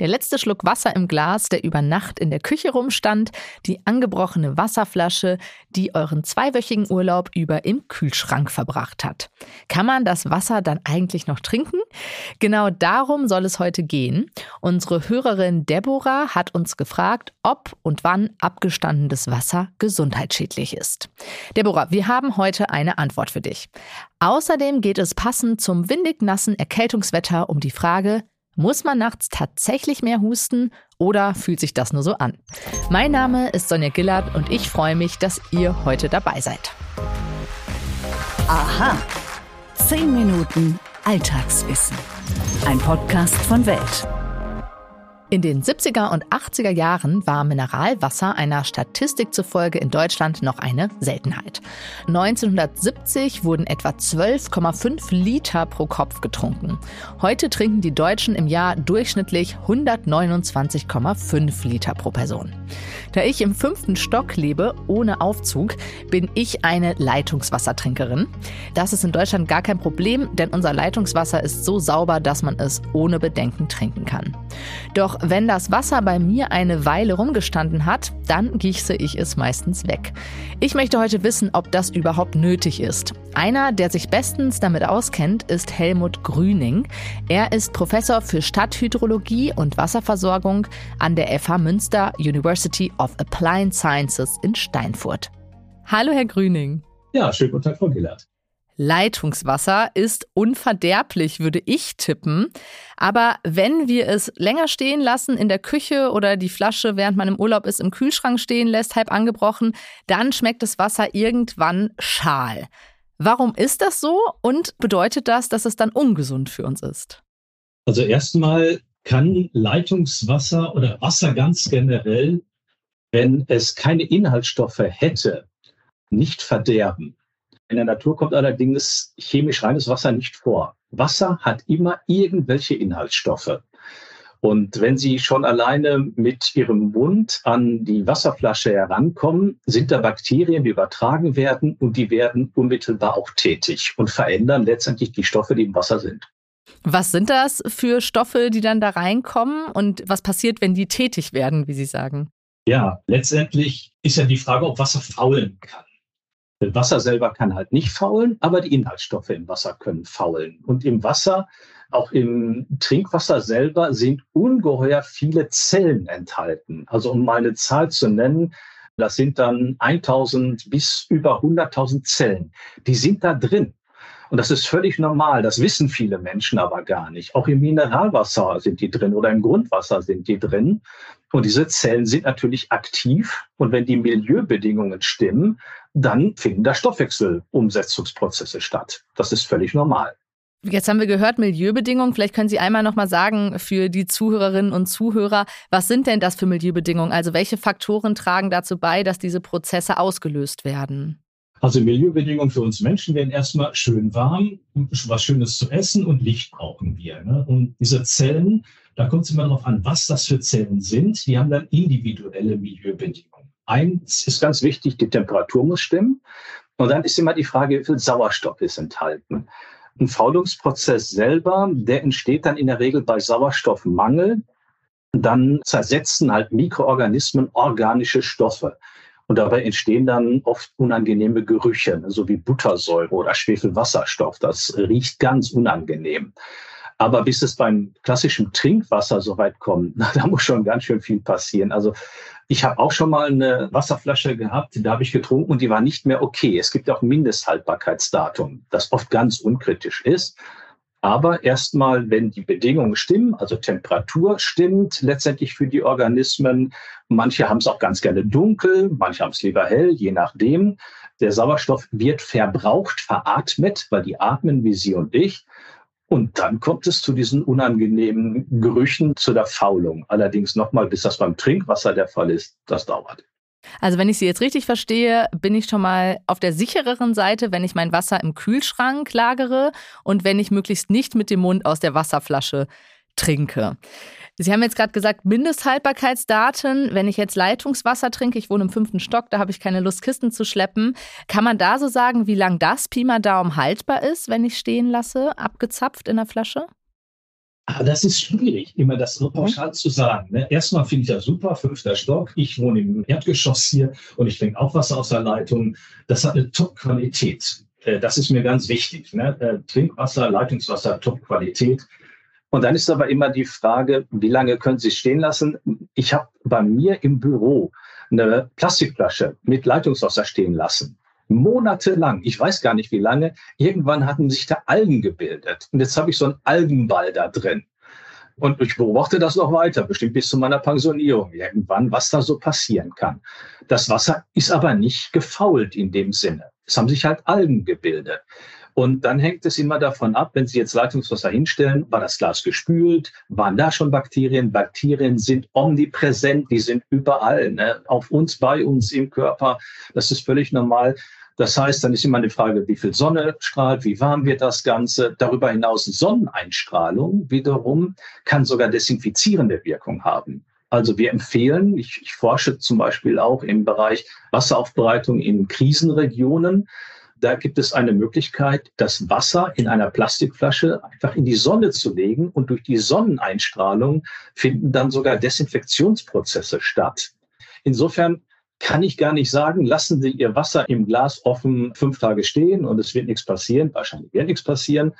Der letzte Schluck Wasser im Glas, der über Nacht in der Küche rumstand, die angebrochene Wasserflasche, die euren zweiwöchigen Urlaub über im Kühlschrank verbracht hat. Kann man das Wasser dann eigentlich noch trinken? Genau darum soll es heute gehen. Unsere Hörerin Deborah hat uns gefragt, ob und wann abgestandenes Wasser gesundheitsschädlich ist. Deborah, wir haben heute eine Antwort für dich. Außerdem geht es passend zum windig nassen Erkältungswetter um die Frage, muss man nachts tatsächlich mehr husten oder fühlt sich das nur so an? Mein Name ist Sonja Gillard und ich freue mich, dass ihr heute dabei seid. Aha. Zehn Minuten Alltagswissen. Ein Podcast von Welt. In den 70er und 80er Jahren war Mineralwasser einer Statistik zufolge in Deutschland noch eine Seltenheit. 1970 wurden etwa 12,5 Liter pro Kopf getrunken. Heute trinken die Deutschen im Jahr durchschnittlich 129,5 Liter pro Person. Da ich im fünften Stock lebe, ohne Aufzug, bin ich eine Leitungswassertrinkerin. Das ist in Deutschland gar kein Problem, denn unser Leitungswasser ist so sauber, dass man es ohne Bedenken trinken kann. Doch wenn das Wasser bei mir eine Weile rumgestanden hat, dann gieße ich es meistens weg. Ich möchte heute wissen, ob das überhaupt nötig ist. Einer, der sich bestens damit auskennt, ist Helmut Grüning. Er ist Professor für Stadthydrologie und Wasserversorgung an der FH Münster University of Applied Sciences in Steinfurt. Hallo, Herr Grüning. Ja, schönen guten Tag, Frau Gillard. Leitungswasser ist unverderblich, würde ich tippen. Aber wenn wir es länger stehen lassen in der Küche oder die Flasche, während man im Urlaub ist, im Kühlschrank stehen lässt, halb angebrochen, dann schmeckt das Wasser irgendwann schal. Warum ist das so und bedeutet das, dass es dann ungesund für uns ist? Also erstmal kann Leitungswasser oder Wasser ganz generell, wenn es keine Inhaltsstoffe hätte, nicht verderben. In der Natur kommt allerdings chemisch reines Wasser nicht vor. Wasser hat immer irgendwelche Inhaltsstoffe. Und wenn Sie schon alleine mit Ihrem Mund an die Wasserflasche herankommen, sind da Bakterien, die übertragen werden und die werden unmittelbar auch tätig und verändern letztendlich die Stoffe, die im Wasser sind. Was sind das für Stoffe, die dann da reinkommen und was passiert, wenn die tätig werden, wie Sie sagen? Ja, letztendlich ist ja die Frage, ob Wasser faulen kann. Wasser selber kann halt nicht faulen, aber die Inhaltsstoffe im Wasser können faulen. Und im Wasser, auch im Trinkwasser selber, sind ungeheuer viele Zellen enthalten. Also um mal eine Zahl zu nennen, das sind dann 1000 bis über 100.000 Zellen. Die sind da drin. Und das ist völlig normal. Das wissen viele Menschen aber gar nicht. Auch im Mineralwasser sind die drin oder im Grundwasser sind die drin. Und diese Zellen sind natürlich aktiv. Und wenn die Milieubedingungen stimmen, dann finden da Stoffwechselumsetzungsprozesse statt. Das ist völlig normal. Jetzt haben wir gehört, Milieubedingungen. Vielleicht können Sie einmal noch mal sagen für die Zuhörerinnen und Zuhörer, was sind denn das für Milieubedingungen? Also welche Faktoren tragen dazu bei, dass diese Prozesse ausgelöst werden? Also Milieubedingungen für uns Menschen werden erstmal schön warm, was Schönes zu essen und Licht brauchen wir. Ne? Und diese Zellen, da kommt es immer darauf an, was das für Zellen sind. Die haben dann individuelle Milieubedingungen. Eins ist ganz wichtig, die Temperatur muss stimmen. Und dann ist immer die Frage, wie viel Sauerstoff ist enthalten. Ein Faulungsprozess selber, der entsteht dann in der Regel bei Sauerstoffmangel. Dann zersetzen halt Mikroorganismen organische Stoffe. Und dabei entstehen dann oft unangenehme Gerüche, so wie Buttersäure oder Schwefelwasserstoff. Das riecht ganz unangenehm. Aber bis es beim klassischen Trinkwasser so weit kommt, na, da muss schon ganz schön viel passieren. Also ich habe auch schon mal eine Wasserflasche gehabt, da habe ich getrunken und die war nicht mehr okay. Es gibt auch Mindesthaltbarkeitsdatum, das oft ganz unkritisch ist. Aber erstmal, wenn die Bedingungen stimmen, also Temperatur stimmt letztendlich für die Organismen. Manche haben es auch ganz gerne dunkel, manche haben es lieber hell, je nachdem. Der Sauerstoff wird verbraucht, veratmet, weil die atmen wie Sie und ich. Und dann kommt es zu diesen unangenehmen Gerüchen, zu der Faulung. Allerdings nochmal, bis das beim Trinkwasser der Fall ist, das dauert. Also wenn ich Sie jetzt richtig verstehe, bin ich schon mal auf der sichereren Seite, wenn ich mein Wasser im Kühlschrank lagere und wenn ich möglichst nicht mit dem Mund aus der Wasserflasche trinke. Sie haben jetzt gerade gesagt, Mindesthaltbarkeitsdaten. Wenn ich jetzt Leitungswasser trinke, ich wohne im fünften Stock, da habe ich keine Lust, Kisten zu schleppen. Kann man da so sagen, wie lang das Pi mal Daumen haltbar ist, wenn ich stehen lasse, abgezapft in der Flasche? Ah, das ist schwierig, immer das so pauschal zu sagen. Ne? Erstmal finde ich das super, fünfter Stock. Ich wohne im Erdgeschoss hier und ich trinke auch Wasser aus der Leitung. Das hat eine Top-Qualität. Äh, das ist mir ganz wichtig. Ne? Äh, Trinkwasser, Leitungswasser, Top-Qualität. Und dann ist aber immer die Frage, wie lange können Sie es stehen lassen? Ich habe bei mir im Büro eine Plastikflasche mit Leitungswasser stehen lassen monatelang, ich weiß gar nicht wie lange, irgendwann hatten sich da Algen gebildet. Und jetzt habe ich so einen Algenball da drin. Und ich beobachte das noch weiter, bestimmt bis zu meiner Pensionierung irgendwann, was da so passieren kann. Das Wasser ist aber nicht gefault in dem Sinne. Es haben sich halt Algen gebildet. Und dann hängt es immer davon ab, wenn Sie jetzt Leitungswasser hinstellen, war das Glas gespült, waren da schon Bakterien? Bakterien sind omnipräsent, die sind überall, ne? auf uns, bei uns im Körper. Das ist völlig normal. Das heißt, dann ist immer eine Frage, wie viel Sonne strahlt, wie warm wird das Ganze. Darüber hinaus Sonneneinstrahlung wiederum kann sogar desinfizierende Wirkung haben. Also wir empfehlen, ich, ich forsche zum Beispiel auch im Bereich Wasseraufbereitung in Krisenregionen. Da gibt es eine Möglichkeit, das Wasser in einer Plastikflasche einfach in die Sonne zu legen und durch die Sonneneinstrahlung finden dann sogar Desinfektionsprozesse statt. Insofern kann ich gar nicht sagen, lassen Sie Ihr Wasser im Glas offen fünf Tage stehen und es wird nichts passieren. Wahrscheinlich wird nichts passieren.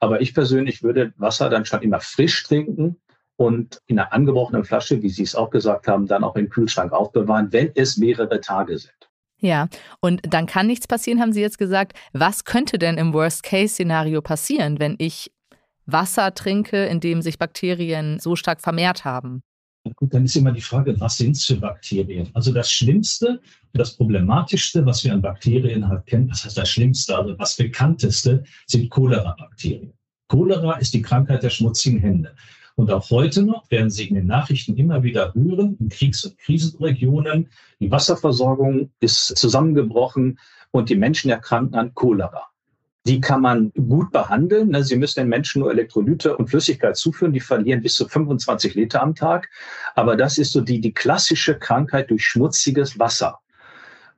Aber ich persönlich würde Wasser dann schon immer frisch trinken und in einer angebrochenen Flasche, wie Sie es auch gesagt haben, dann auch im Kühlschrank aufbewahren, wenn es mehrere Tage sind. Ja, und dann kann nichts passieren, haben Sie jetzt gesagt. Was könnte denn im Worst-Case-Szenario passieren, wenn ich Wasser trinke, in dem sich Bakterien so stark vermehrt haben? Gut, dann ist immer die Frage, was sind es für Bakterien? Also das Schlimmste, das Problematischste, was wir an Bakterien halt kennen, was heißt das Schlimmste, also das Bekannteste, sind Cholera-Bakterien. Cholera ist die Krankheit der schmutzigen Hände. Und auch heute noch werden Sie in den Nachrichten immer wieder hören, in Kriegs- und Krisenregionen, die Wasserversorgung ist zusammengebrochen und die Menschen erkranken an Cholera. Die kann man gut behandeln. Ne? Sie müssen den Menschen nur Elektrolyte und Flüssigkeit zuführen. Die verlieren bis zu 25 Liter am Tag. Aber das ist so die, die klassische Krankheit durch schmutziges Wasser.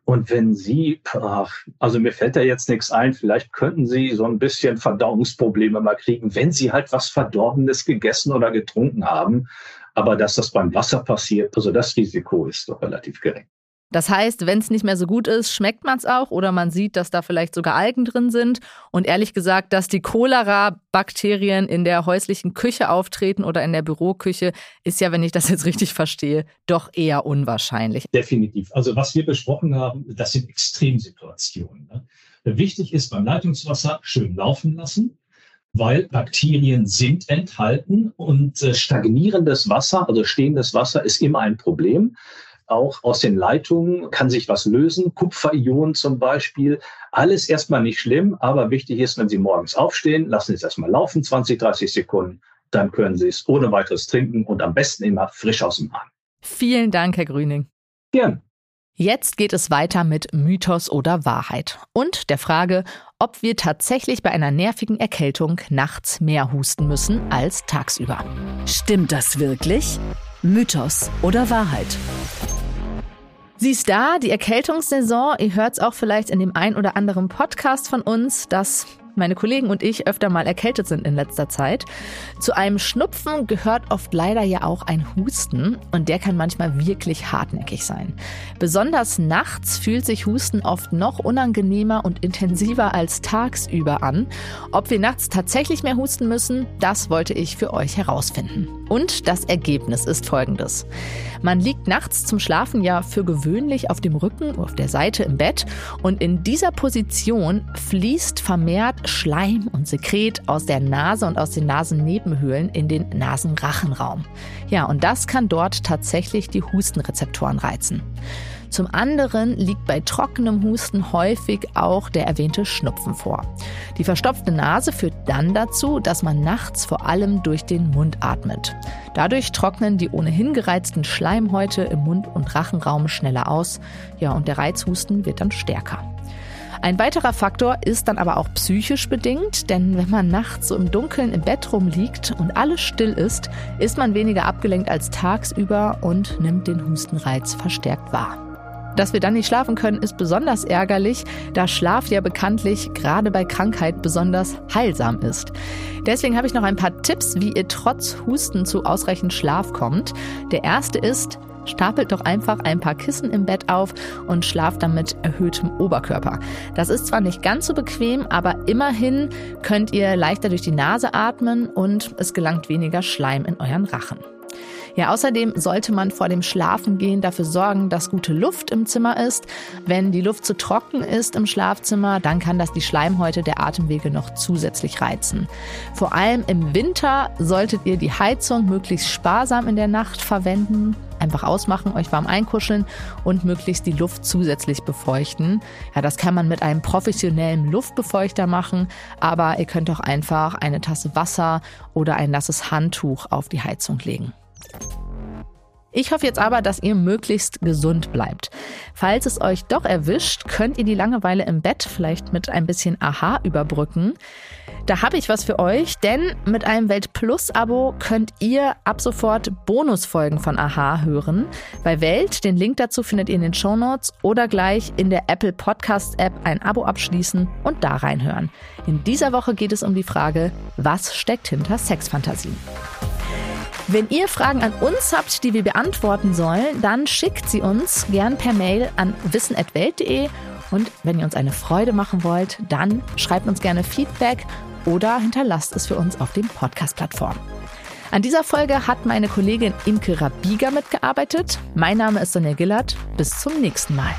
Und wenn Sie, ach, also mir fällt da jetzt nichts ein, vielleicht könnten Sie so ein bisschen Verdauungsprobleme mal kriegen, wenn Sie halt was Verdorbenes gegessen oder getrunken haben. Aber dass das beim Wasser passiert, also das Risiko ist doch relativ gering. Das heißt, wenn es nicht mehr so gut ist, schmeckt man es auch oder man sieht, dass da vielleicht sogar Algen drin sind. Und ehrlich gesagt, dass die Cholera-Bakterien in der häuslichen Küche auftreten oder in der Büroküche, ist ja, wenn ich das jetzt richtig verstehe, doch eher unwahrscheinlich. Definitiv. Also was wir besprochen haben, das sind Extremsituationen. Ne? Wichtig ist beim Leitungswasser schön laufen lassen weil Bakterien sind enthalten und äh, stagnierendes Wasser, also stehendes Wasser, ist immer ein Problem auch aus den Leitungen kann sich was lösen, Kupferionen zum Beispiel. Alles erstmal nicht schlimm, aber wichtig ist, wenn Sie morgens aufstehen, lassen Sie es erstmal laufen, 20, 30 Sekunden, dann können Sie es ohne weiteres trinken und am besten immer frisch aus dem Hahn. Vielen Dank, Herr Grüning. Gern. Jetzt geht es weiter mit Mythos oder Wahrheit und der Frage, ob wir tatsächlich bei einer nervigen Erkältung nachts mehr husten müssen als tagsüber. Stimmt das wirklich? Mythos oder Wahrheit? Sie ist da, die Erkältungssaison. Ihr hört es auch vielleicht in dem ein oder anderen Podcast von uns, dass meine Kollegen und ich öfter mal erkältet sind in letzter Zeit. Zu einem Schnupfen gehört oft leider ja auch ein Husten und der kann manchmal wirklich hartnäckig sein. Besonders nachts fühlt sich Husten oft noch unangenehmer und intensiver als tagsüber an. Ob wir nachts tatsächlich mehr husten müssen, das wollte ich für euch herausfinden. Und das Ergebnis ist folgendes. Man liegt nachts zum Schlafen ja für gewöhnlich auf dem Rücken, auf der Seite im Bett und in dieser Position fließt vermehrt Schleim und Sekret aus der Nase und aus den Nasennebenhöhlen in den Nasenrachenraum. Ja, und das kann dort tatsächlich die Hustenrezeptoren reizen. Zum anderen liegt bei trockenem Husten häufig auch der erwähnte Schnupfen vor. Die verstopfte Nase führt dann dazu, dass man nachts vor allem durch den Mund atmet. Dadurch trocknen die ohnehin gereizten Schleimhäute im Mund- und Rachenraum schneller aus. Ja, und der Reizhusten wird dann stärker. Ein weiterer Faktor ist dann aber auch psychisch bedingt, denn wenn man nachts so im Dunkeln im Bett rumliegt und alles still ist, ist man weniger abgelenkt als tagsüber und nimmt den Hustenreiz verstärkt wahr. Dass wir dann nicht schlafen können, ist besonders ärgerlich, da Schlaf ja bekanntlich gerade bei Krankheit besonders heilsam ist. Deswegen habe ich noch ein paar Tipps, wie ihr trotz Husten zu ausreichend Schlaf kommt. Der erste ist, Stapelt doch einfach ein paar Kissen im Bett auf und schlaft dann mit erhöhtem Oberkörper. Das ist zwar nicht ganz so bequem, aber immerhin könnt ihr leichter durch die Nase atmen und es gelangt weniger Schleim in euren Rachen. Ja, außerdem sollte man vor dem Schlafengehen dafür sorgen, dass gute Luft im Zimmer ist. Wenn die Luft zu trocken ist im Schlafzimmer, dann kann das die Schleimhäute der Atemwege noch zusätzlich reizen. Vor allem im Winter solltet ihr die Heizung möglichst sparsam in der Nacht verwenden. Einfach ausmachen, euch warm einkuscheln und möglichst die Luft zusätzlich befeuchten. Ja, das kann man mit einem professionellen Luftbefeuchter machen, aber ihr könnt auch einfach eine Tasse Wasser oder ein nasses Handtuch auf die Heizung legen. Ich hoffe jetzt aber, dass ihr möglichst gesund bleibt. Falls es euch doch erwischt, könnt ihr die Langeweile im Bett vielleicht mit ein bisschen Aha überbrücken. Da habe ich was für euch, denn mit einem Welt Plus Abo könnt ihr ab sofort Bonusfolgen von Aha hören. Bei Welt, den Link dazu findet ihr in den Show Notes oder gleich in der Apple Podcast App ein Abo abschließen und da reinhören. In dieser Woche geht es um die Frage, was steckt hinter Sexfantasien? Wenn ihr Fragen an uns habt, die wir beantworten sollen, dann schickt sie uns gern per Mail an wissen.welt.de. Und wenn ihr uns eine Freude machen wollt, dann schreibt uns gerne Feedback oder hinterlasst es für uns auf den Podcast-Plattformen. An dieser Folge hat meine Kollegin Imke Rabiger mitgearbeitet. Mein Name ist Sonja Gillert. Bis zum nächsten Mal.